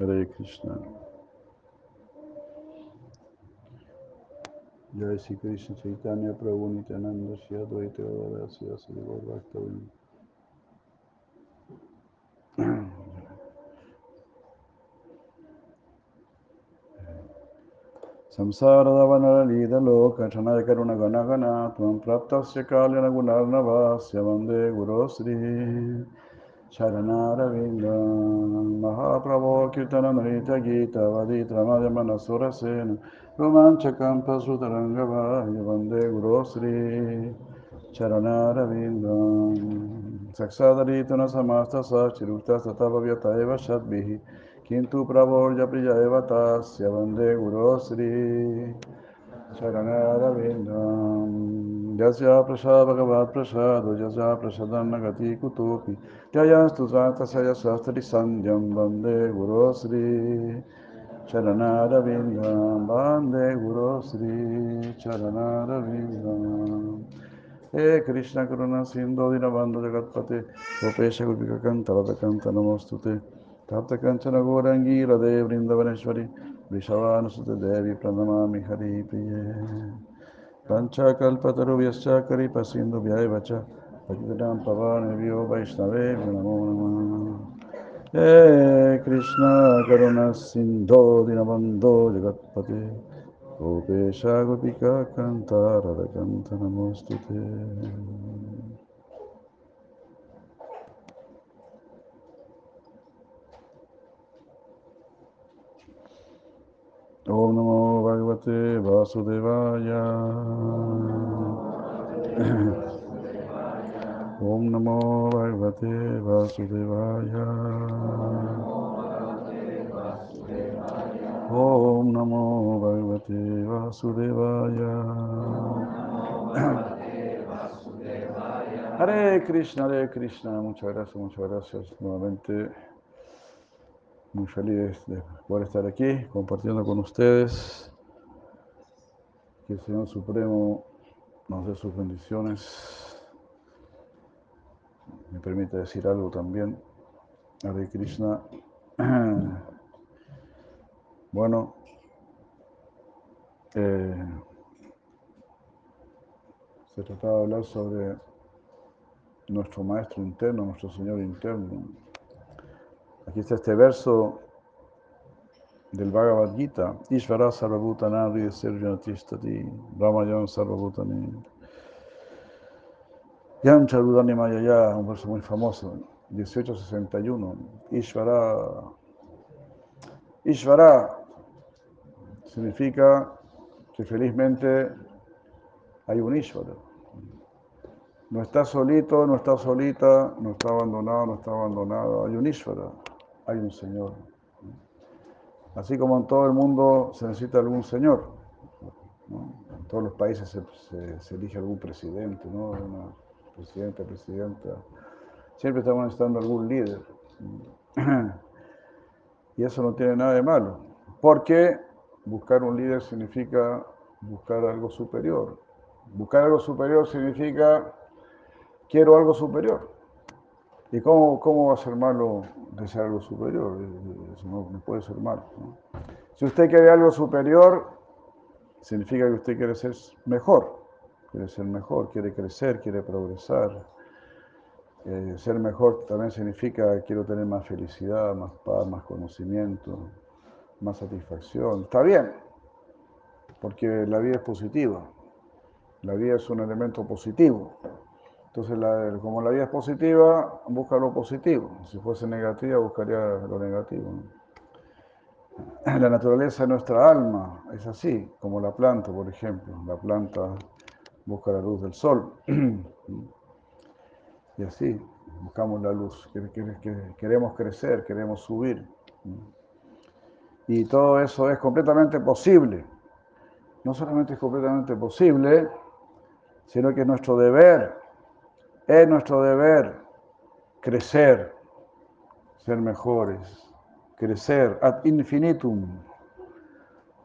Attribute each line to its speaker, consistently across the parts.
Speaker 1: हरे कृष्णा जय श्री कृष्ण चैतन्य प्रभु नित्यानंद श्री अद्वैत श्री गौर वास्तव संसारदवनलीदलो कठनकरुणगणगण त्वं प्राप्तस्य कालेन गुणार्णभास्य वंदे गुरोश्रीः शरणारविन्दं महाप्रभो कीर्तनमृतगीतवदित्रमजमनसुरसेन रोमाञ्चकं पशुतरङ्गवाय वंदे गुरो श्री चरणारविन्दं सक्षादरीतनसमस्तसाक्षिरुक्तस्ततभव्यत एव षद्भिः। किन्तु प्रभोर्जप्रिय एव तस्य वंदे गुरो श्री शरणारविन्दं यस्य प्रसाद भगवत्प्रसादो यस्य प्रसादन्न गति कुतोऽपि त्ययस्तु तस्य शास्त्रिसन्ध्यं वन्दे गुरो श्री शरणारविन्दं वन्दे गुरो श्री चरणारविन्दम् हे कृष्ण करुणा सिन्धो दीनबन्धु जगत्पते गोपेश गोपिककन्तरतकन्त नमोऽस्तु ते तप्तकञ्चन गौरङ्गी हृदे वृन्दवनेश्वरि वृषवानुसुते देवी प्रणमामि हरिप्रिये पञ्चकल्पतरुभ्यश्च करिपसिन्धुभ्यैव च पतितां पवानेभ्यो वैष्णवेभ्यो नमो नमः। हे कृष्ण करुणा सिन्धो दीनबन्धो जगत्पते। गोपेश गोपिका कान्तारकन्त नमोऽस्तु ते। Om Namo Bhagavate Vasudevaya. Om Namo Bhagavate Vasudevaya. Om Namo Bhagavate Vasudevaya. Hare Krishna, Hare Krishna, muchas gracias, muchas gracias nuevamente. Muy feliz de poder estar aquí compartiendo con ustedes. Que el Señor Supremo nos dé sus bendiciones. Me permite decir algo también. Hare Krishna. Bueno, eh, se trataba de hablar sobre nuestro maestro interno, nuestro Señor interno. Aquí está este verso del Bhagavad Gita, Ishvara Sarvabhutanadi Serjanatistati, Ramayan Sarvabhutani. Yam Charudani Mayaya, un verso muy famoso, 1861. Ishvara, Ishvara significa que felizmente hay un Ishvara. No está solito, no está solita, no está abandonado, no está abandonado. Hay un Ishvara, hay un Señor. Así como en todo el mundo se necesita algún Señor. En todos los países se, se, se, elige algún presidente, ¿no? Una presidenta, presidenta. Siempre estamos necesitando algún líder. Y eso no tiene nada de malo. Porque buscar un líder significa buscar algo superior. Buscar algo superior significa quiero algo superior. ¿Y cómo, cómo va a ser malo desear algo superior? Eso no, no puede ser malo. Si usted quiere algo superior, significa que usted quiere ser mejor. Quiere ser mejor, quiere crecer, quiere progresar. Eh, ser mejor también significa quiero tener más felicidad, más paz, más conocimiento, más satisfacción. Está bien, porque la vida es positiva. La vida es un elemento positivo. Entonces, como la vida es positiva, busca lo positivo. Si fuese negativa, buscaría lo negativo. La naturaleza de nuestra alma es así, como la planta, por ejemplo. La planta busca la luz del sol. Y así, buscamos la luz. Queremos crecer, queremos subir. Y todo eso es completamente posible. No solamente es completamente posible, sino que es nuestro deber, es nuestro deber crecer, ser mejores, crecer ad infinitum,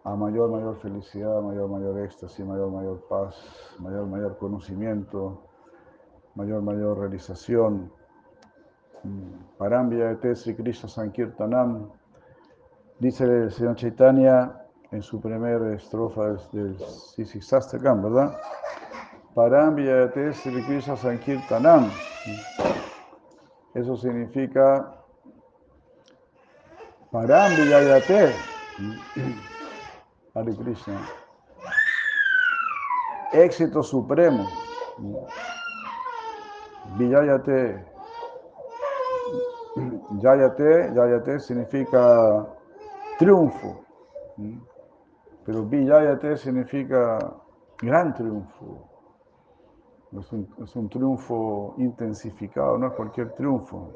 Speaker 1: a mayor, mayor felicidad, mayor, mayor éxtasis, mayor, mayor paz, mayor, mayor conocimiento, mayor, mayor realización. Parambia Sri Krishna Sankirtanam, Dice el señor Chaitanya en su primera estrofa del Sisisastakam, ¿verdad? Param Vijayate Sri Krishna Sankirtanam. Eso significa Param Vijayate. Hare Krishna. Éxito supremo. Vijayate. Yayate, Yayate significa triunfo. Pero Vijayate significa gran triunfo. Es un, triunfo intensificado, no es cualquier triunfo.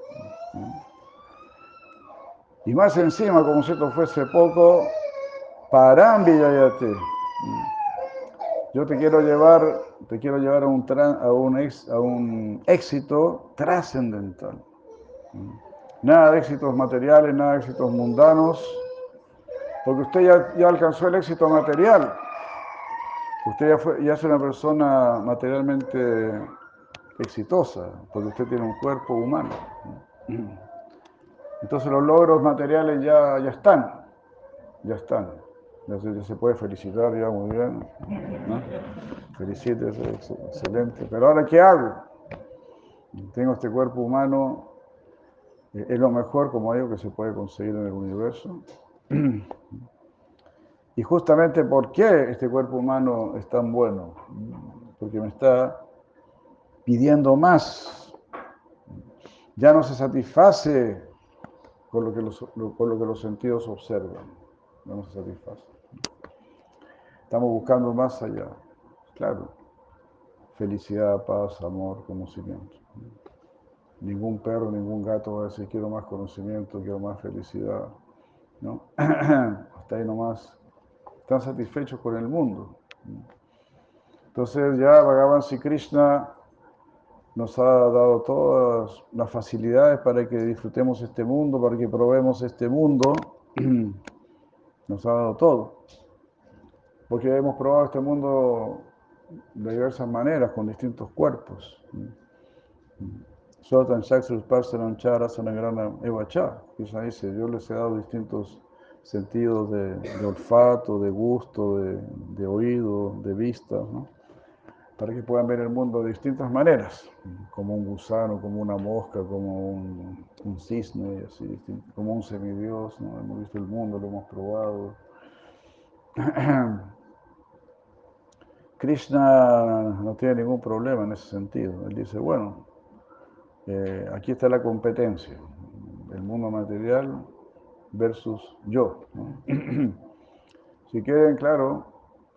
Speaker 1: Y más encima, como si esto fuese poco, Param Vijayate. Yo te quiero llevar, te quiero llevar a un, a un, a un éxito trascendental. Nada de éxitos materiales, nada de éxitos mundanos, porque usted ya, ya alcanzó el éxito material. Usted ya, fue, ya es una persona materialmente exitosa, porque usted tiene un cuerpo humano. Entonces los logros materiales ya, ya están, ya están. Ya se, puede felicitar, ya muy bien. ¿no? Felicítese, excelente. Pero ahora, ¿qué hago? Tengo este cuerpo humano, eh, es lo mejor, como digo, que se puede conseguir en el universo. Y justamente por qué este cuerpo humano es tan bueno, porque me está pidiendo más. Ya no se satisface con lo que los, con lo que los sentidos observan, no se satisface. Estamos buscando más allá, claro. Felicidad, paz, amor, conocimiento. Ningún perro, ningún gato va a decir quiero más conocimiento, quiero más felicidad. ¿no? Hasta ahí nomás están satisfechos con el mundo. Entonces ya Bhagavan Sri Krishna nos ha dado todas las facilidades para que disfrutemos este mundo, para que probemos este mundo. Nos ha dado todo. Porque hemos probado este mundo de diversas maneras, con distintos cuerpos. Sotan Shakshrus Parsanan Chara Sanagrana Evacha. Krishna dice, yo les he dado distintos sentidos de, olfato, de gusto, de, oído, de vista, para que puedan ver el mundo de distintas maneras, como un gusano, como una mosca, como un, cisne, como un semidios, hemos visto el mundo, lo hemos probado. Krishna no tiene ningún problema en ese sentido. Él dice, bueno, eh, aquí está la competencia. El mundo material versus yo. si quieren, claro,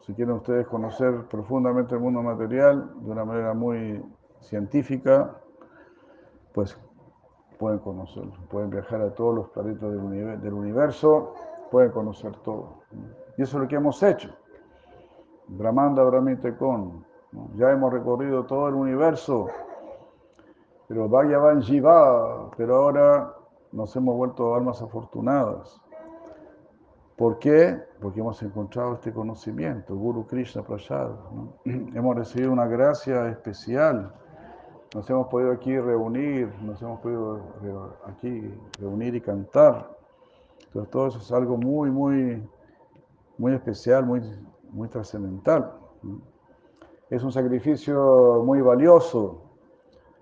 Speaker 1: si quieren ustedes conocer profundamente el mundo material de una manera muy científica, pues pueden conocerlo. Pueden viajar a todos los planetas del, universo, pueden conocer todo. Y eso es lo que hemos hecho. Brahmanda Brahmite con. Ya hemos recorrido todo el universo, pero Bhagavan Jiva, pero ahora nos hemos vuelto almas afortunadas. ¿Por qué? Porque hemos encontrado este conocimiento, Guru Krishna Prasad. Hemos recibido una gracia especial. Nos hemos podido aquí reunir, nos hemos podido aquí reunir y cantar. Entonces todo eso es algo muy, muy, muy especial, muy, muy trascendental. Es un sacrificio muy valioso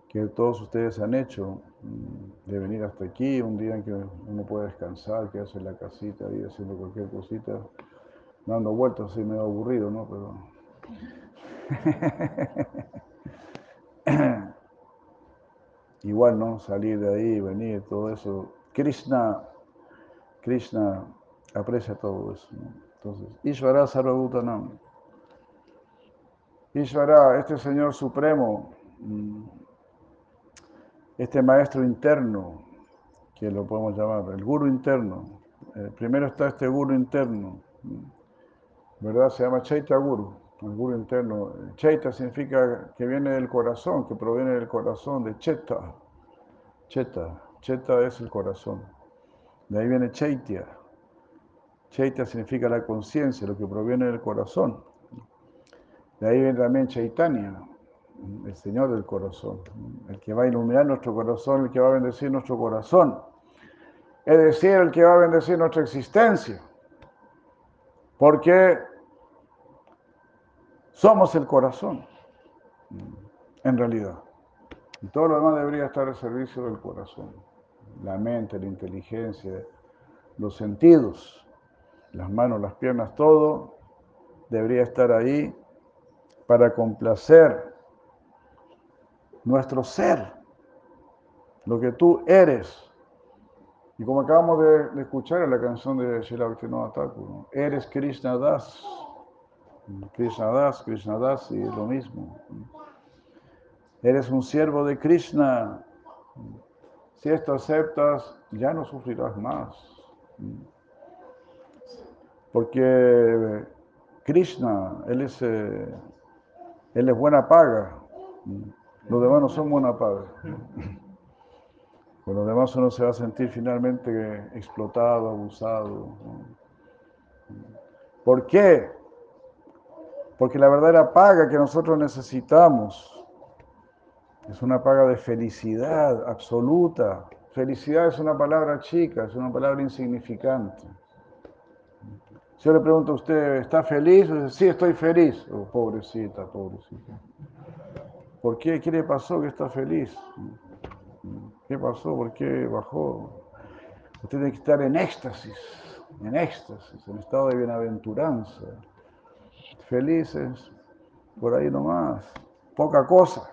Speaker 1: que todos ustedes han hecho de venir hasta aquí, un día en que uno puede descansar, quedarse en la casita ahí haciendo cualquier cosita, dando vueltas así medio aburrido, ¿no? Pero igual, ¿no? Salir de ahí, venir, todo eso. Krishna, Krishna aprecia todo eso, ¿no? Entonces, Ishvara Sarvabhutanam. Ishvara, este Señor Supremo, mm, este maestro interno, que lo podemos llamar, el guru interno. Eh, primero está este guru interno, ¿verdad? Se llama Chaita Guru, el guru interno. Chaita significa que viene del corazón, que proviene del corazón, de Cheta. Cheta, Cheta es el corazón. De ahí viene Chaitya. Chaita significa la conciencia, lo que proviene del corazón. De ahí viene también Chaitanya, el Señor del corazón, el que va a iluminar nuestro corazón, el que va a bendecir nuestro corazón. es decir, el que va a bendecir nuestra existencia. Porque somos el corazón, en realidad. Y todo lo demás debería estar al servicio del corazón. La mente, la inteligencia, los sentidos, las manos, las piernas, todo debería estar ahí para complacer nuestro ser, lo que tú eres. Y como acabamos de, escuchar en la canción de Shila Bhaktivinoda Thakur, eres Krishna Das. Krishna Das, Krishna Das, y es lo mismo. Eres un siervo de Krishna. Si esto aceptas, ya no sufrirás más. Porque Krishna, Él es, eh, él es buena paga. Los demás no son buena paga. Con los demás uno se va a sentir finalmente explotado, abusado. ¿Por qué? Porque la verdadera paga que nosotros necesitamos es una paga de felicidad absoluta. Felicidad es una palabra chica, es una palabra insignificante. Si yo le pregunto a usted, ¿está feliz? Sí, estoy feliz. Oh, pobrecita, pobrecita. ¿Por qué? ¿Qué le pasó que está feliz? ¿Qué pasó? ¿Por qué bajó? Usted tiene que estar en éxtasis, en éxtasis, en estado de bienaventuranza. Felices, por ahí nomás. Poca cosa.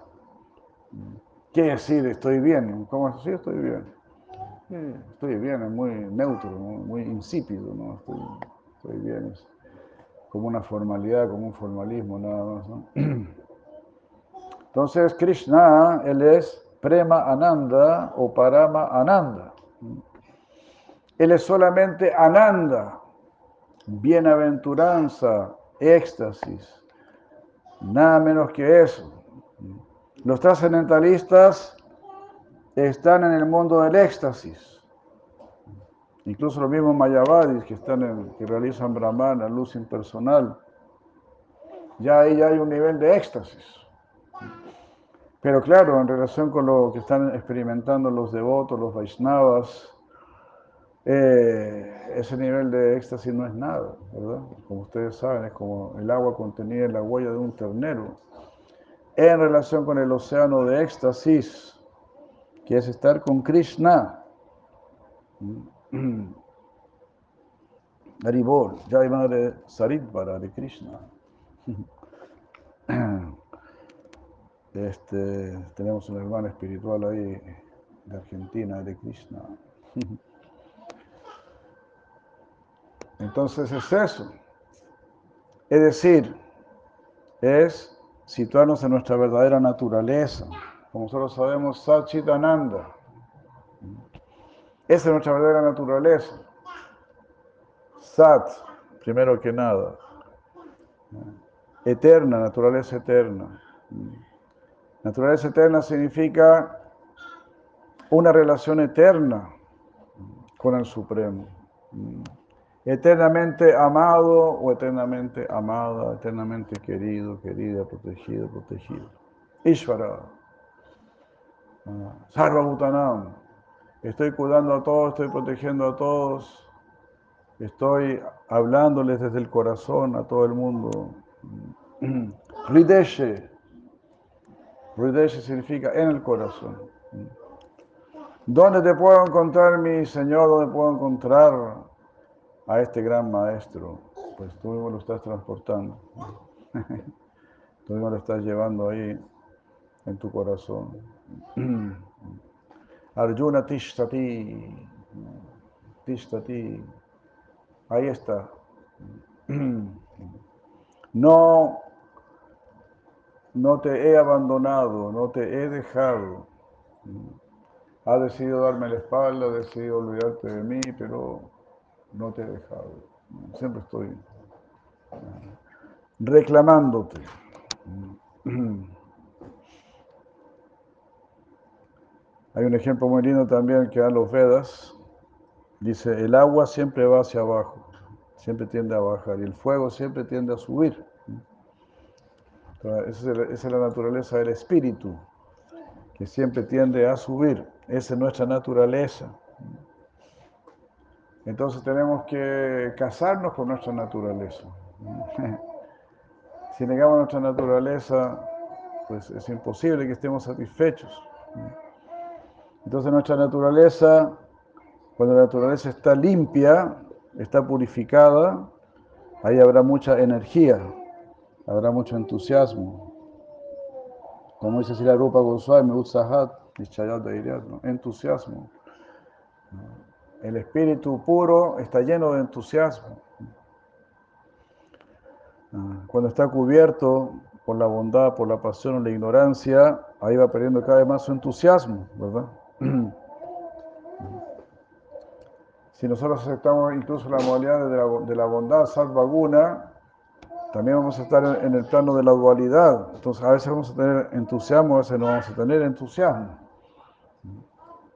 Speaker 1: ¿Qué decir? Estoy bien. ¿Cómo así? Estoy bien. Estoy bien, es muy neutro, muy insípido, ¿no? Estoy, bien, es como una formalidad, como un formalismo, nada más, ¿no? Entonces, Krishna, él es Prema Ananda o Parama Ananda. Él es solamente Ananda, bienaventuranza, éxtasis, nada menos que eso. Los trascendentalistas están en el mundo del éxtasis. Incluso los mismos mayavadis que, están en, que realizan Brahmana, luz impersonal, ya ahí hay un nivel de éxtasis. Pero claro, en relación con lo que están experimentando los devotos, los Vaishnavas, eh, ese nivel de éxtasis no es nada, ¿verdad? Como ustedes saben, es como el agua contenida en la huella de un ternero. En relación con el océano de éxtasis, que es estar con Krishna. Haribol, Jai Madre Saritvara de Krishna. Este, tenemos un hermano espiritual ahí de Argentina, de Krishna. Entonces es eso. Es decir, es situarnos en nuestra verdadera naturaleza. Como nosotros sabemos, Sachitananda. Esa es nuestra verdadera naturaleza. Sat, primero que nada. Eterna, naturaleza eterna. Naturaleza eterna significa una relación eterna con el Supremo. Eternamente amado o eternamente amada, eternamente querido, querida, protegido, protegido. Ishvara. Sarva Bhutanam. Estoy cuidando a todos, estoy protegiendo a todos. Estoy hablándoles desde el corazón a todo el mundo. Rideshe. Hridesh significa en el corazón. ¿Dónde te puedo encontrar, mi Señor? ¿Dónde puedo encontrar a este gran maestro? Pues tú mismo lo estás transportando. tú mismo lo estás llevando ahí en tu corazón. Arjuna Tishtati. Tishtati. Ahí está. No no te he abandonado, no te he dejado. Ha decidido darme la espalda, ha decidido olvidarte de mí, pero no te he dejado. Siempre estoy reclamándote. Hay un ejemplo muy lindo también que dan los Vedas. Dice, el agua siempre va hacia abajo, siempre tiende a bajar, y el fuego siempre tiende a subir. Esa es, la naturaleza del espíritu, que siempre tiende a subir. Esa es nuestra naturaleza. Entonces tenemos que casarnos con nuestra naturaleza. Si negamos nuestra naturaleza, pues es imposible que estemos satisfechos. Entonces nuestra naturaleza, cuando la naturaleza está limpia, está purificada, ahí habrá mucha energía, habrá mucho entusiasmo. Como dice Sila Rupa Goswami, Utsahat, entusiasmo. El espíritu puro está lleno de entusiasmo. Cuando está cubierto por la bondad, por la pasión o la ignorancia, ahí va perdiendo cada vez más su entusiasmo, ¿verdad? Si nosotros aceptamos incluso la modalidad de la, de la bondad, Satvaguna, también vamos a estar en el plano de la dualidad. Entonces, a veces vamos a tener entusiasmo, a veces no vamos a tener entusiasmo.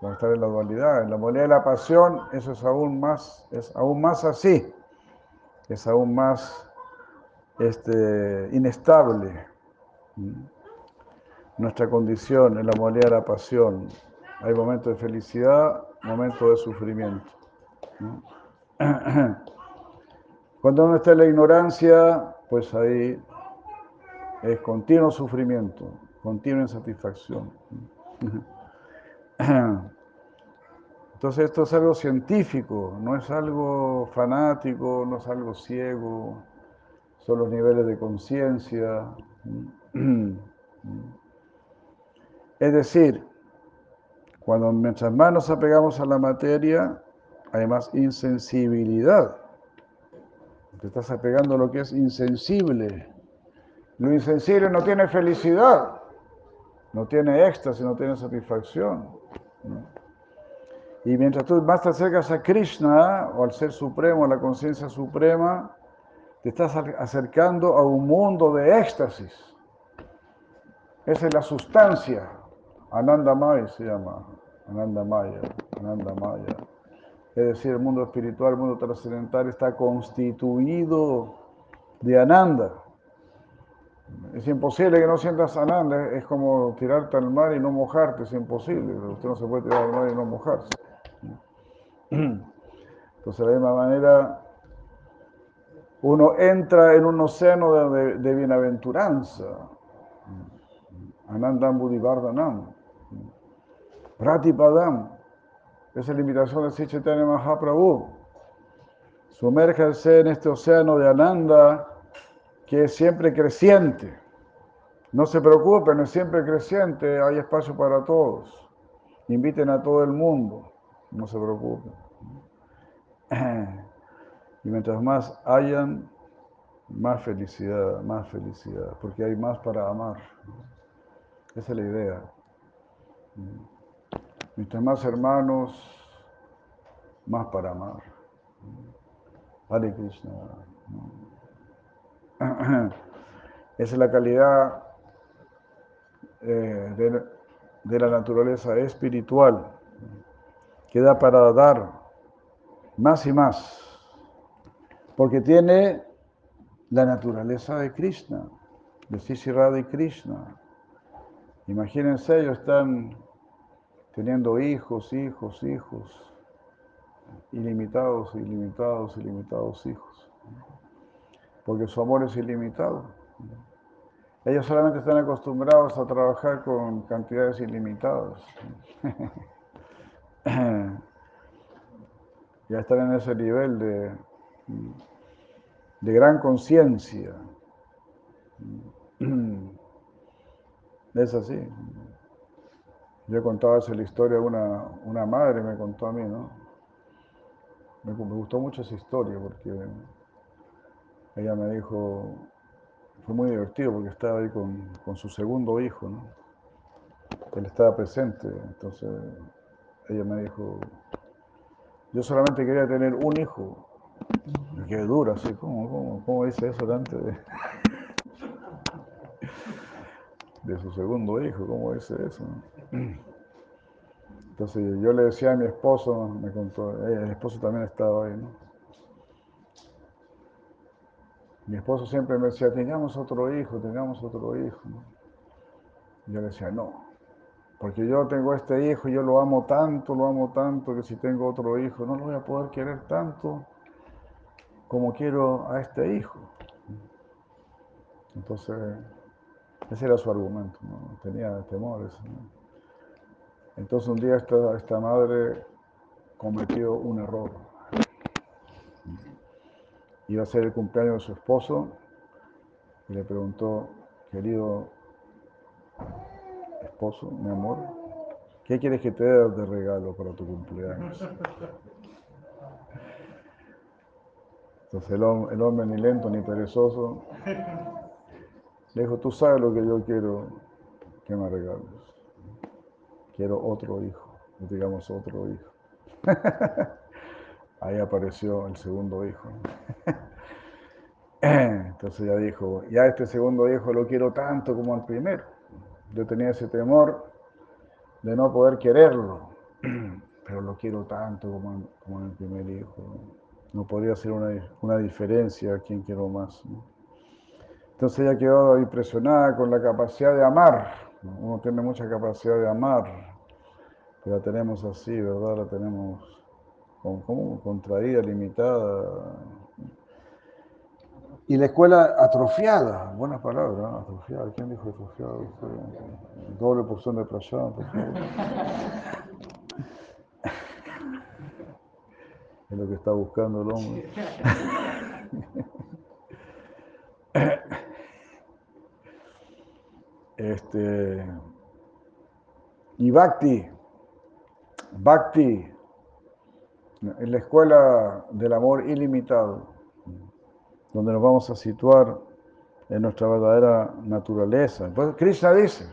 Speaker 1: Vamos a estar en la dualidad. En la modalidad de la pasión, eso es aún más, es aún más así. Es aún más este, inestable. Nuestra condición en la modalidad de la pasión. Hay momentos de felicidad, momentos de sufrimiento. Cuando uno está en la ignorancia, pues ahí es continuo sufrimiento, continua insatisfacción. Entonces esto es algo científico, no es algo fanático, no es algo ciego, son los niveles de conciencia. Es decir, cuando mientras más nos apegamos a la materia, hay más insensibilidad. Te estás apegando a lo que es insensible. Lo insensible no tiene felicidad, no tiene éxtasis, no tiene satisfacción. Y mientras tú más te acercas a Krishna o al Ser Supremo, a la conciencia suprema, te estás acercando a un mundo de éxtasis. Esa es la sustancia. Ananda Maya se llama. Ananda Maya. Ananda Maya es decir, el mundo espiritual, el mundo trascendental está constituido de ananda. Es imposible que no sientas ananda, es como tirarte al mar y no mojarte, es imposible. Usted no se puede tirar al mar y no mojarse. Entonces, de la misma manera, uno entra en un océano de, de bienaventuranza. Anandam Buddhivardhanam. Pratipadam. Es la invitación de Sri Chaitanya Mahaprabhu. Sumérjanse en este océano de Ananda que es siempre creciente. No se preocupen, es siempre creciente, hay espacio para todos. Inviten a todo el mundo, no se preocupen. Y mientras más hayan, más felicidad, más felicidad, porque hay más para amar. Esa es la idea. Mientras más hermanos, más para amar. Hare Krishna. Esa es la calidad eh, de, la naturaleza espiritual que da para dar más y más, porque tiene la naturaleza de Krishna, de Sisi y Krishna. Imagínense, ellos están teniendo hijos, hijos, hijos, ilimitados, ilimitados, ilimitados hijos, porque su amor es ilimitado. Ellos solamente están acostumbrados a trabajar con cantidades ilimitadas. ya están en ese nivel de, de gran conciencia. Es así. Yo contaba esa la historia de una, una madre, me contó a mí, ¿no? Me, gustó mucho esa historia porque ella me dijo, fue muy divertido porque estaba ahí con, con su segundo hijo, ¿no? Él estaba presente, entonces ella me dijo, yo solamente quería tener un hijo. Me quedé dura, así, ¿cómo, cómo, cómo dice eso antes de, de su segundo hijo? ¿Cómo dice eso? Entonces yo le decía a mi esposo, me contó, ella, el esposo también estaba ahí, ¿no? Mi esposo siempre me decía, tengamos otro hijo, tengamos otro hijo. ¿no? Yo le decía, no, porque yo tengo este hijo y yo lo amo tanto, lo amo tanto, que si tengo otro hijo no lo voy a poder querer tanto como quiero a este hijo. Entonces, ese era su argumento, ¿no? tenía temores. Entonces un día esta, esta madre cometió un error. Iba a ser el cumpleaños de su esposo y le preguntó, querido esposo, mi amor, ¿qué quieres que te dé de regalo para tu cumpleaños? Entonces el, hombre ni lento ni perezoso le dijo, tú sabes lo que yo quiero que me regales. Quiero otro hijo, digamos otro hijo. Ahí apareció el segundo hijo. Entonces ya dijo, ya este segundo hijo lo quiero tanto como al primero. Yo tenía ese temor de no poder quererlo, pero lo quiero tanto como, como el primer hijo. No podría ser una, diferencia a quien quiero más. Entonces ella quedó impresionada con la capacidad de amar. Uno tiene mucha capacidad de amar, pero la tenemos así, ¿verdad? La tenemos como contraída, limitada. Y la escuela atrofiada, buenas palabras, ¿no? atrofiada. ¿Quién dijo atrofiada? Doble porción de prayán, por. Es lo que está buscando el hombre. Este, y Bhakti, Bhakti, en la escuela del amor ilimitado donde nos vamos a situar en nuestra verdadera naturaleza. Pues Krishna dice,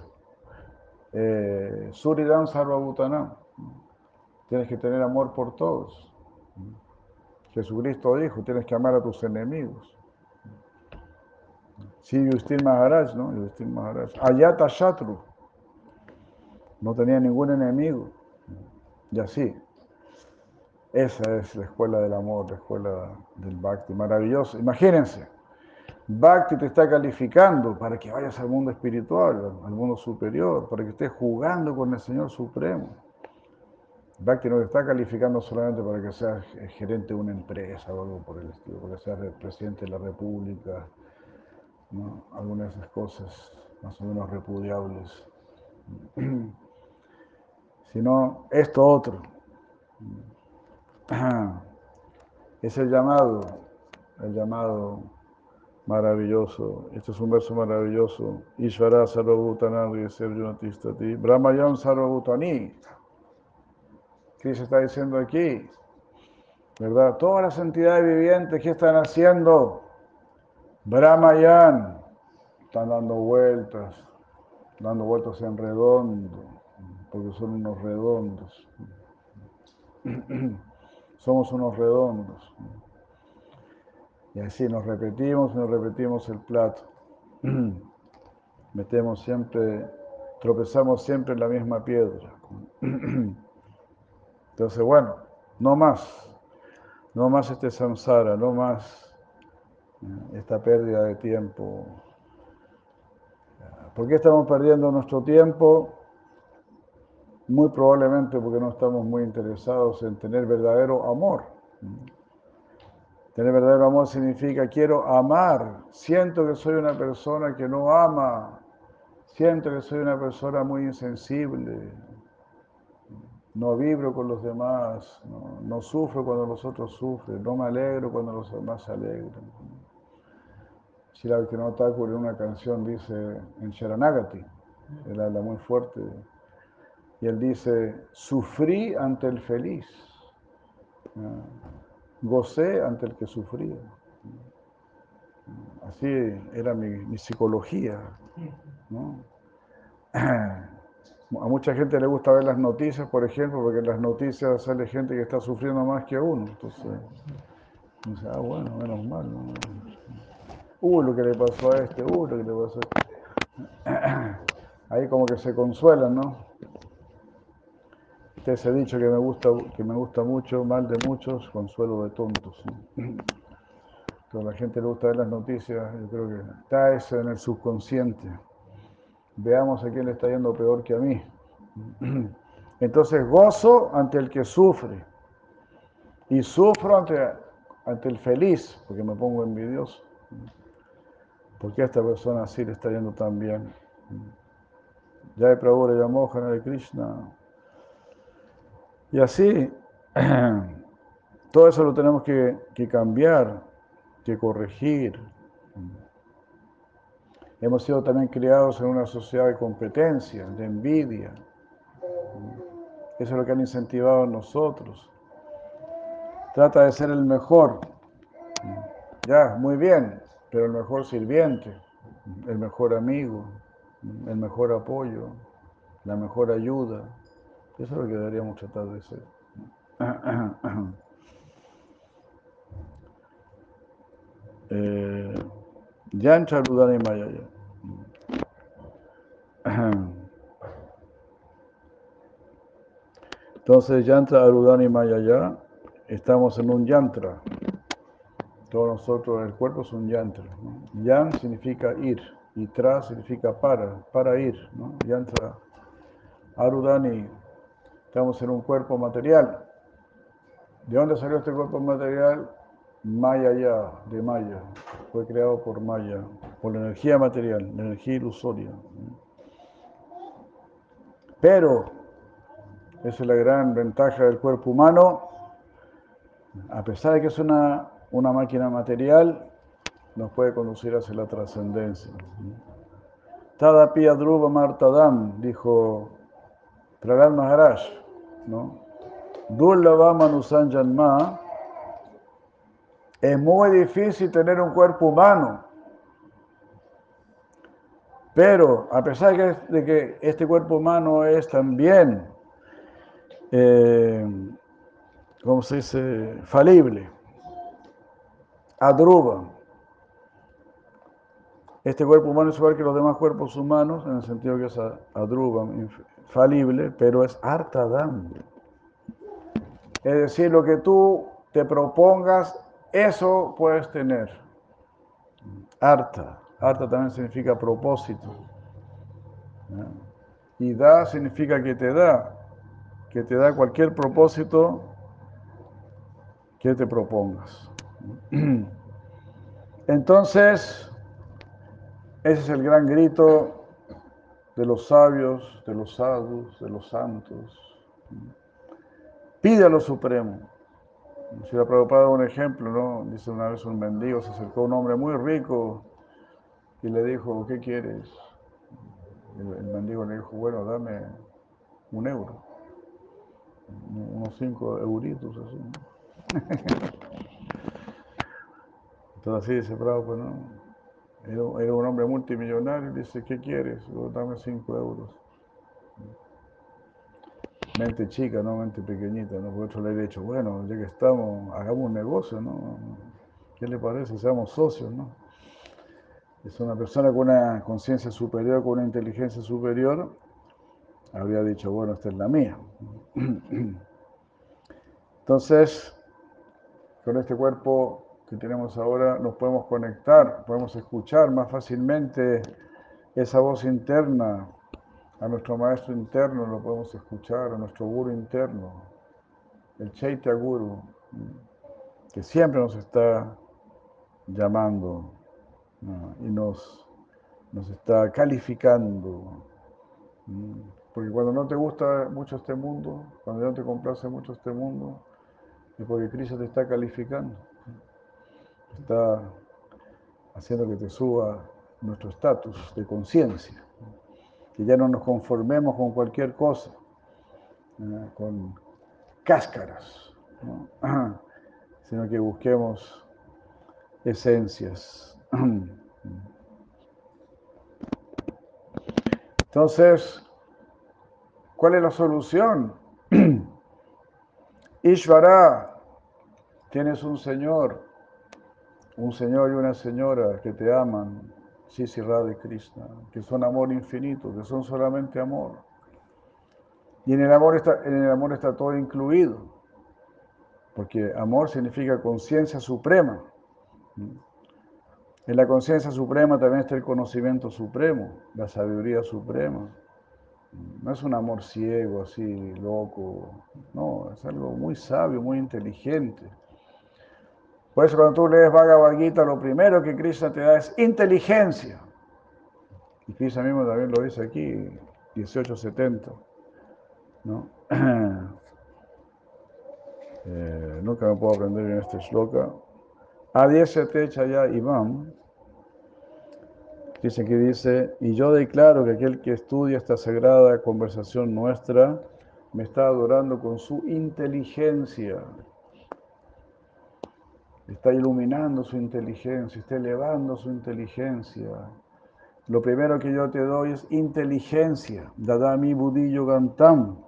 Speaker 1: eh, Suridam Sarvabhutanam, tienes que tener amor por todos. Jesucristo dijo, tienes que amar a tus enemigos. Sí, Justin Maharaj, ¿no? Justin Maharaj. Ayata Shatru, no tenía ningún enemigo. Y así, esa es la escuela del amor, la escuela del Bhakti. Maravilloso. Imagínense, Bhakti te está calificando para que vayas al mundo espiritual, al mundo superior, para que estés jugando con el Señor Supremo. Bhakti no te está calificando solamente para que seas gerente de una empresa o algo por el estilo, para que seas presidente de la República, algunas de esas cosas más o menos repudiables, sino esto otro es el llamado, el llamado maravilloso. Este es un verso maravilloso. Ishvara sarvabhutanari serjunatistati. Brahmayan sarvabhutani. ¿Qué se está diciendo aquí? ¿Verdad? Todas las entidades vivientes que están haciendo Brahmayan están dando vueltas, dando vueltas en redondo, porque son unos redondos. somos unos redondos. Y así nos repetimos nos repetimos el plato. Metemos siempre, tropezamos siempre en la misma piedra. Entonces, bueno, no más, no más este samsara, no más esta pérdida de tiempo. ¿Por qué estamos perdiendo nuestro tiempo? muy probablemente porque no estamos muy interesados en tener verdadero amor. Tener verdadero amor significa quiero amar, siento que soy una persona que no ama, siento que soy una persona muy insensible, no vibro con los demás, no, sufro cuando los otros sufren, no me alegro cuando los demás se alegran. No Thakur en una canción dice en Sharanagati, él habla muy fuerte y él dice, sufrí ante el feliz, gocé ante el que sufría. Así era mi, psicología. A mucha gente le gusta ver las noticias, por ejemplo, porque en las noticias sale gente que está sufriendo más que uno. Entonces, dice, ah, bueno, menos mal. ¿no? Uh, lo que le pasó a este, uh, lo que le pasó a este. Ahí como que se consuelan, ¿no? Ustedes he dicho que me gusta, que me gusta mucho, mal de muchos, consuelo de tontos. a la gente le gusta ver las noticias, yo creo que está eso en el subconsciente. Veamos a quién le está yendo peor que a mí. Entonces gozo ante el que sufre y sufro ante, ante el feliz, porque me pongo envidioso. Porque a esta persona así le está yendo tan bien? Ya de Prabhu le llamó de Krishna. Y así, todo eso lo tenemos que, que cambiar, que corregir. Hemos sido también criados en una sociedad de competencia, de envidia. Eso es lo que han incentivado a nosotros. Trata de ser el mejor. Ya, muy bien, pero el mejor sirviente, el mejor amigo, el mejor apoyo, la mejor ayuda. Eso es lo que deberíamos tratar de ser. Eh, Yancha Rudani Mayaya. Entonces, Yantra Arudani Mayaya, estamos en un yantra. Todos nosotros, el cuerpo es un yantra. Yan significa ir y tra significa para, para ir. Yantra Arudani, estamos en un cuerpo material. ¿De dónde salió este cuerpo material? Mayaya, de Maya. Fue creado por Maya, por la energía material, la energía ilusoria. Pero esa es la gran ventaja del cuerpo humano. A pesar de que es una, una máquina material, nos puede conducir hacia la trascendencia. Tadapia Dhruva Martadam, dijo Prahlad Maharaj, ¿no? Dullava Manusanjanma, es muy difícil tener un cuerpo humano. Pero a pesar de que este cuerpo humano es también eh, ¿cómo se dice? Falible. Adruba. Este cuerpo humano es igual que los demás cuerpos humanos, en el sentido que es adruba, falible, pero es artadam. Es decir, lo que tú te propongas, eso puedes tener. Arta. Arta también significa propósito. Y da significa que te da que te da cualquier propósito que te propongas. Entonces, ese es el gran grito de los sabios, de los sadhus, de los santos. Pide a lo supremo. Si la Prabhupada un ejemplo, ¿no? Dice una vez un mendigo, se acercó a un hombre muy rico y le dijo, ¿qué quieres? el mendigo le dijo, bueno, dame un euro unos cinco euritos así. Entonces así dice Bravo, pues no. Era, un hombre multimillonario y dice, ¿qué quieres? dame cinco euros. Mente chica, no mente pequeñita, ¿no? Por otro le he dicho, bueno, ya que estamos, hagamos un negocio, ¿no? ¿Qué le parece? Seamos socios, ¿no? Es una persona con una conciencia superior, con una inteligencia superior, habría dicho, bueno, esta es la mía. Entonces, con este cuerpo tenemos ahora nos podemos conectar, podemos escuchar más fácilmente esa voz interna, a nuestro maestro interno lo podemos escuchar, a nuestro guru interno, el Chaitya Guru, que siempre nos está llamando y nos, nos está calificando. Porque cuando no te gusta mucho este mundo, cuando no te complace mucho este mundo, es porque Cristo te está calificando. Está haciendo que te suba nuestro estatus de conciencia. Que ya no nos conformemos con cualquier cosa, con cáscaras, sino que busquemos esencias. Entonces, ¿Cuál es la solución? Ishvara, tienes un señor, un señor y una señora que te aman, Sisi Radha Krishna, que son amor infinito, que son solamente amor. Y en el amor está, en el amor está todo incluido, porque amor significa conciencia suprema. En la conciencia suprema también está el conocimiento supremo, la sabiduría suprema No es un amor ciego, así, loco. No, es algo muy sabio, muy inteligente. Por eso cuando tú lees Bhagavad lo primero que Krishna te da es inteligencia. Y Krishna mismo también lo dice aquí, 1870. ¿no? Eh, nunca me puedo aprender bien este shloka. Adyesyate chaya Ivam. Dice que dice, y yo declaro que aquel que estudia esta sagrada conversación nuestra me está adorando con su inteligencia. Está iluminando su inteligencia, está elevando su inteligencia. Lo primero que yo te doy es inteligencia. Dada mi budí yogantam.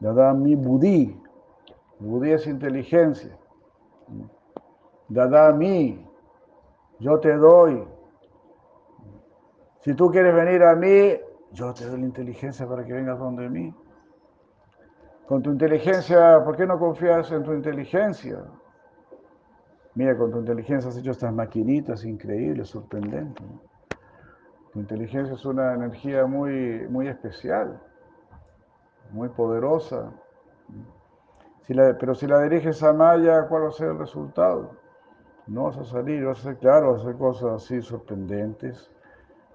Speaker 1: Dada mi budí. Budí es inteligencia. Dada mi. Yo te doy si tú quieres venir a mí, yo te doy la inteligencia para que vengas donde mí. Con tu inteligencia, ¿por qué no confías en tu inteligencia? Mira, con tu inteligencia has hecho estas maquinitas increíbles, sorprendentes. Tu inteligencia es una energía muy, muy especial, muy poderosa. pero si la diriges a Maya, ¿cuál va a ser el resultado? No vas a salir, vas a ser, claro, vas a hacer cosas así sorprendentes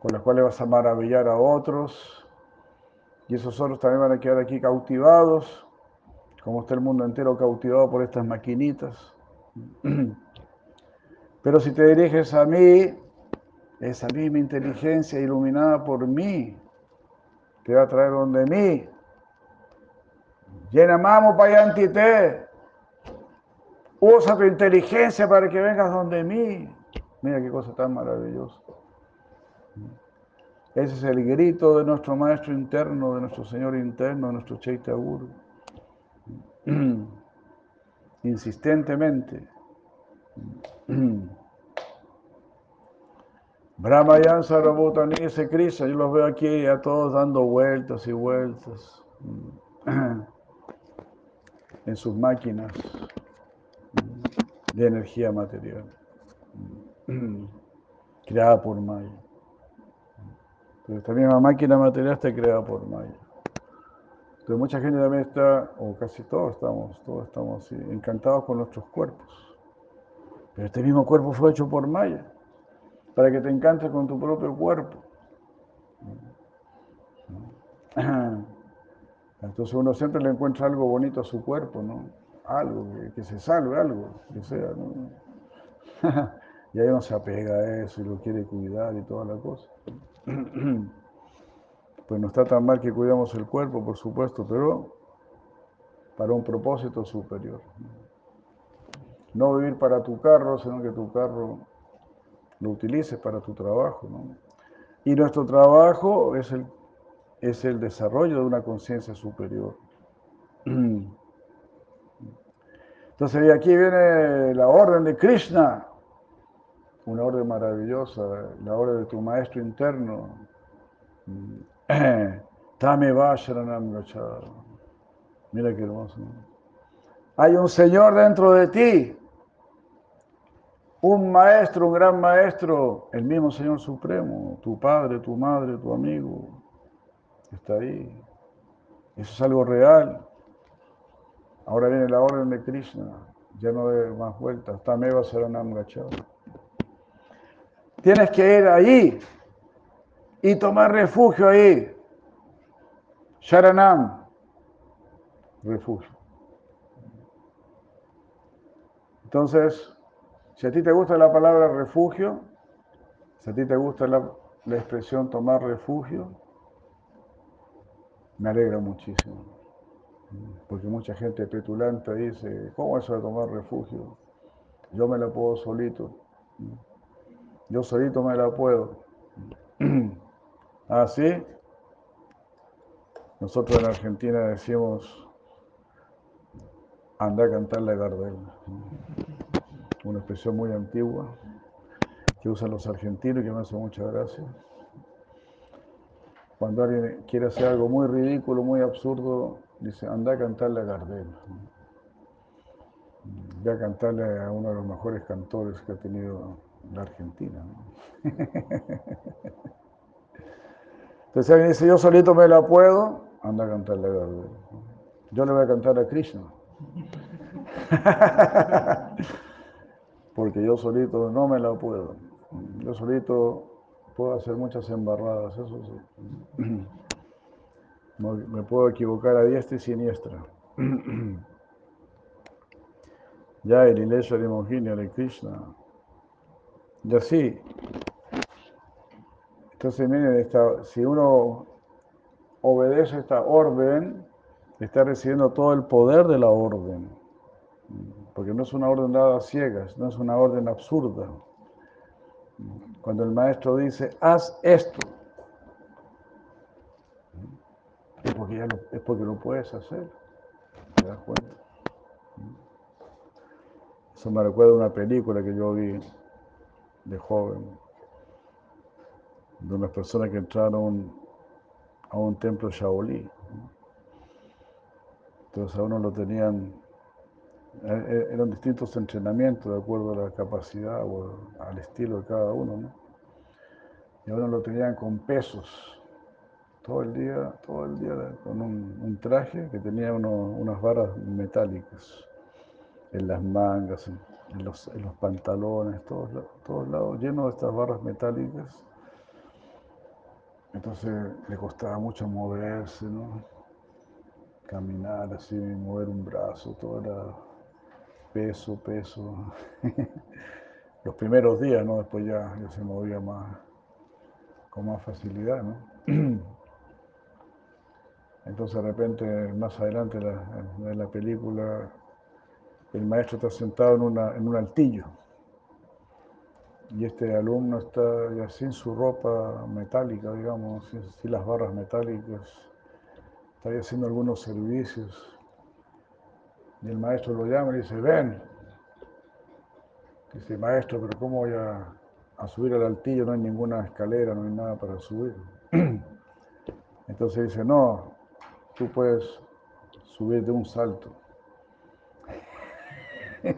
Speaker 1: con las cuales vas a maravillar a otros, y esos otros también van a quedar aquí cautivados, como está el mundo entero cautivado por estas maquinitas. Pero si te diriges a mí, esa misma inteligencia iluminada por mí, te va a traer donde mí. Llena mamo te. Usa tu inteligencia para que vengas donde mí. Mira qué cosa tan maravillosa. Ese es el grito de nuestro maestro interno, de nuestro Señor interno, de nuestro Chaita Guru. Insistentemente. Brahmayan Sarabhutani ese Krishna, yo los veo aquí a todos dando vueltas y vueltas en sus máquinas de energía material, creada por Maya. Pero esta misma máquina material está creada por Maya. Entonces mucha gente también está, o casi todos estamos, todos estamos encantados con nuestros cuerpos. Pero este mismo cuerpo fue hecho por Maya, para que te encantes con tu propio cuerpo. Entonces uno siempre le encuentra algo bonito a su cuerpo, ¿no? Algo, que, se salve, algo, que sea, ¿no? y ahí uno se apega a eso y lo quiere cuidar y toda la cosa. Pues no está tan mal que cuidamos el cuerpo, por supuesto, pero para un propósito superior. No vivir para tu carro, sino que tu carro lo utilices para tu trabajo. Y nuestro trabajo es el, es el desarrollo de una conciencia superior. Entonces, y aquí viene la orden de Krishna una orden maravillosa, la orden de tu maestro interno. Tame Vasharanam Mira qué hermoso. Hay un Señor dentro de ti, un maestro, un gran maestro, el mismo Señor Supremo, tu padre, tu madre, tu amigo, está ahí. Eso es algo real. Ahora viene la orden de Krishna, ya no de más vueltas. Tameva Saranam Gachara. Tienes que ir allí y tomar refugio ahí. Sharanam, refugio. Entonces, si a ti te gusta la palabra refugio, si a ti te gusta la, expresión tomar refugio, me alegra muchísimo. Porque mucha gente petulante dice, ¿cómo eso de tomar refugio? Yo me la puedo solito. Yo solito me la puedo. Así, ¿Ah, nosotros en Argentina decimos, anda a cantar la gardela. Una expresión muy antigua que usan los argentinos y que me hace mucha gracia. Cuando alguien quiere hacer algo muy ridículo, muy absurdo, dice, anda a cantar la gardela. Voy a cantarle a uno de los mejores cantores que ha tenido la Argentina. Entonces alguien dice, yo solito me la puedo, anda a cantarle a Yo le voy a cantar a Krishna. Porque yo solito no me la puedo. Yo solito puedo hacer muchas embarradas, eso sí. Me puedo equivocar a diestra y siniestra. Ya el Ilesha de Mohini, de Krishna. Y así. Entonces, miren, si uno obedece esta orden, está recibiendo todo el poder de la orden. Porque no es una orden dada a ciegas, no es una orden absurda. Cuando el maestro dice, haz esto, es porque, lo, es porque lo puedes hacer. ¿Te das cuenta? Eso me recuerda a una película que yo vi de joven, de unas personas que entraron a un templo Shaolin. Entonces a uno lo tenían, eran distintos entrenamientos de acuerdo a la capacidad o al estilo de cada uno, ¿no? Y a uno lo tenían con pesos, todo el día, todo el día con un, traje que tenía unas varas metálicas en las mangas, en, los, pantalones, todos, todos lados, llenos de estas barras metálicas. Entonces le costaba mucho moverse, ¿no? Caminar así, mover un brazo, todo era peso, peso. Los primeros días, ¿no? Después ya, ya se movía más, con más facilidad, ¿no? Entonces de repente, más adelante en la película, el maestro está sentado en, una, en un altillo y este alumno está ya sin su ropa metálica, digamos, sin, las barras metálicas, está haciendo algunos servicios. Y el maestro lo llama y dice, ven. Dice, maestro, pero ¿cómo voy a, subir al altillo? No hay ninguna escalera, no hay nada para subir. Entonces dice, no, tú puedes subir de un salto.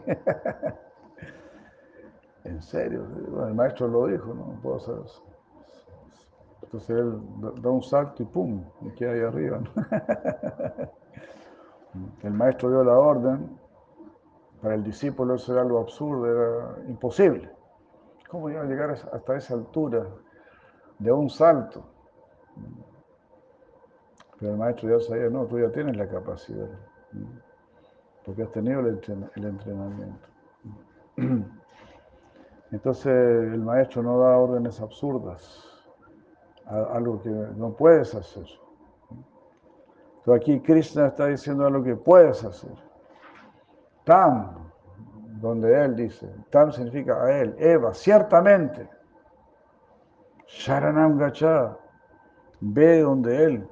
Speaker 1: en serio, el maestro lo dijo, no puedo hacer eso. Entonces él da un salto y ¡pum! y queda ahí arriba. El maestro dio la orden, para el discípulo eso era algo absurdo, era imposible. ¿Cómo iba a llegar hasta esa altura de un salto? Pero el maestro ya sabía, no, tú ya tienes la capacidad porque has tenido el, entrenamiento. Entonces el maestro no da órdenes absurdas, algo que no puedes hacer. Entonces aquí Krishna está diciendo algo que puedes hacer. Tam, donde él dice, Tam significa a él, Eva, ciertamente. Sharanam Gacha, ve donde él,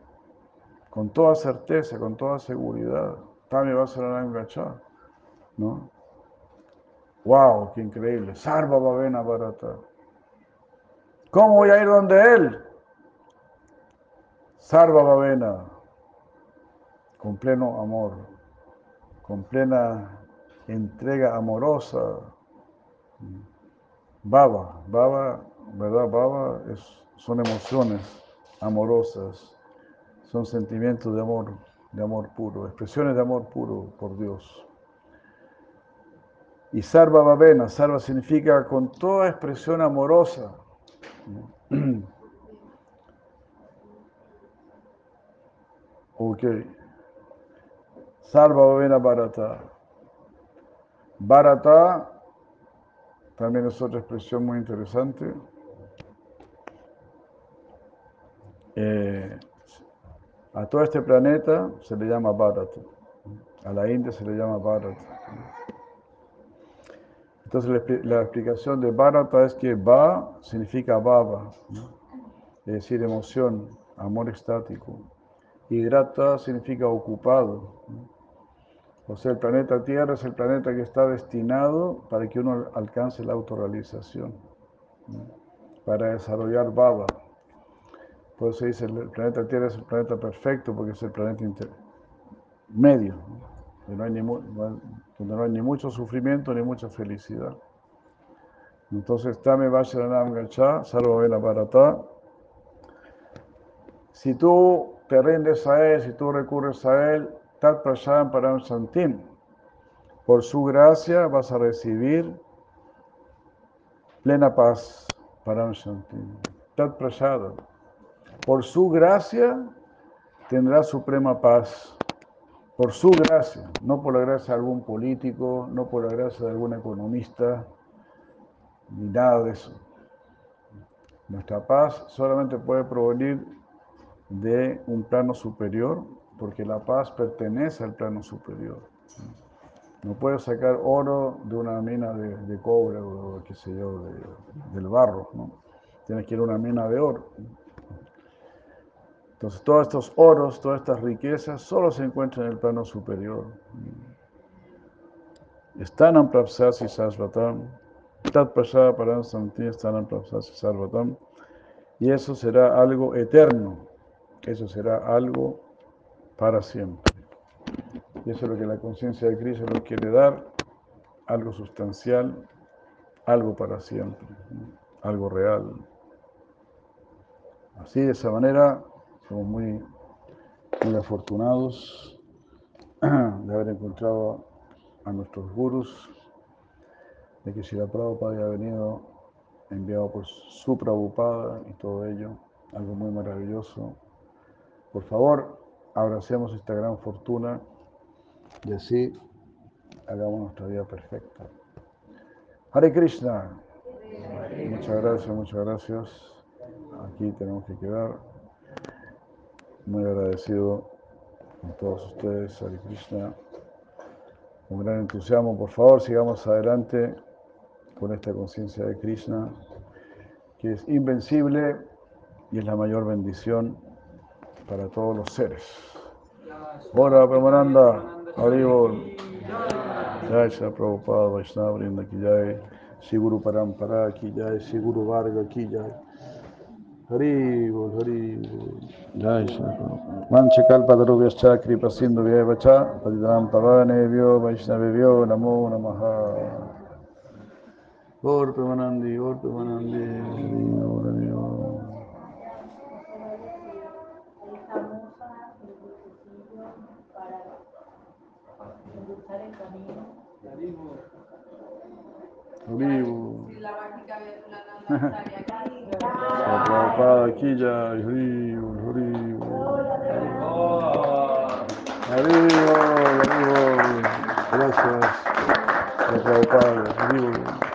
Speaker 1: con toda certeza, con toda seguridad. Tami Vasaranam ¿no? ¡Wow! ¡Qué increíble! Sarva Bhavena Bharata. ¿Cómo voy a ir donde él? Sarva Bhavena, con pleno amor, con plena entrega amorosa. Baba, Baba, ¿verdad? Baba son emociones amorosas, son sentimientos de amor de amor puro, expresiones de amor puro por Dios. Y Sarva Bhavena, Sarva significa con toda expresión amorosa. Ok. Sarva Bhavena Bharata. Bharata también es otra expresión muy interesante. Eh, a todo este planeta se le llama Bharat. A la India se le llama Bharat. Entonces la explicación de Bharata es que Va significa Baba, es decir, emoción, amor estático. Y Grata significa ocupado. O sea, el planeta Tierra es el planeta que está destinado para que uno alcance la autorrealización, para desarrollar Baba. Por eso dice, el planeta Tierra es el planeta perfecto porque es el planeta medio, donde no, hay ni, no mucho sufrimiento ni mucha felicidad. Entonces, Tame Vacharanam Gacha, Sarva Vela Bharata, Si tú te rindes a Él, si tú recurres a Él, Tat Prashadam Param Santim, por su gracia vas a recibir plena paz Param Santim. Tat Prashadam. Por su gracia tendrá suprema paz. Por su gracia, no por la gracia de algún político, no por la gracia de algún economista, ni nada de eso. Nuestra paz solamente puede provenir de un plano superior, porque la paz pertenece al plano superior. No puedes sacar oro de una mina de, cobre o qué sé yo, del barro, ¿no? Tienes que ir a una mina de oro. Entonces, todos estos oros, todas estas riquezas, solo se encuentran en el plano superior. Están Prapsasi Sarvatam, Tat Prasada Paran están en Prapsasi Sarvatam, y eso será algo eterno, eso será algo para siempre. Y eso es lo que la conciencia de Cristo nos quiere dar, algo sustancial, algo para siempre, algo real. Así, de esa manera, somos muy, muy afortunados de haber encontrado a nuestros gurus, de que si la Prabhupada haya venido enviado por su Prabhupada y todo ello, algo muy maravilloso. Por favor, abracemos esta gran fortuna y así hagamos nuestra vida perfecta. Hare Krishna. Muchas gracias, muchas gracias. Aquí tenemos que quedar. Muy agradecido con todos ustedes, Hare Krishna. Con gran entusiasmo, por favor, sigamos adelante con esta conciencia de Krishna, que es invencible y es la mayor bendición para todos los seres. Hola, Pramananda, Haribol, Jai Prabhupada, Vaishnava Vrinda Ki Siguru Parampara Ki Jai, Siguru Varga Ki. Haribol, Haribol, Jai Prabhupada. Mancha Kalpatarubhyascha Kripa Sindhu Vyevacha, Padidram Pavanebhyo, Vaishnavebhyo, Namo Namaha. Gaur Pramanandi, Gaur Pramanandi, Gaur Pramanandi. Vivo. Prabhupada aquí ya, Haribo, Haribo. Haribo, Haribo. Gracias. Prabhupada, Haribo.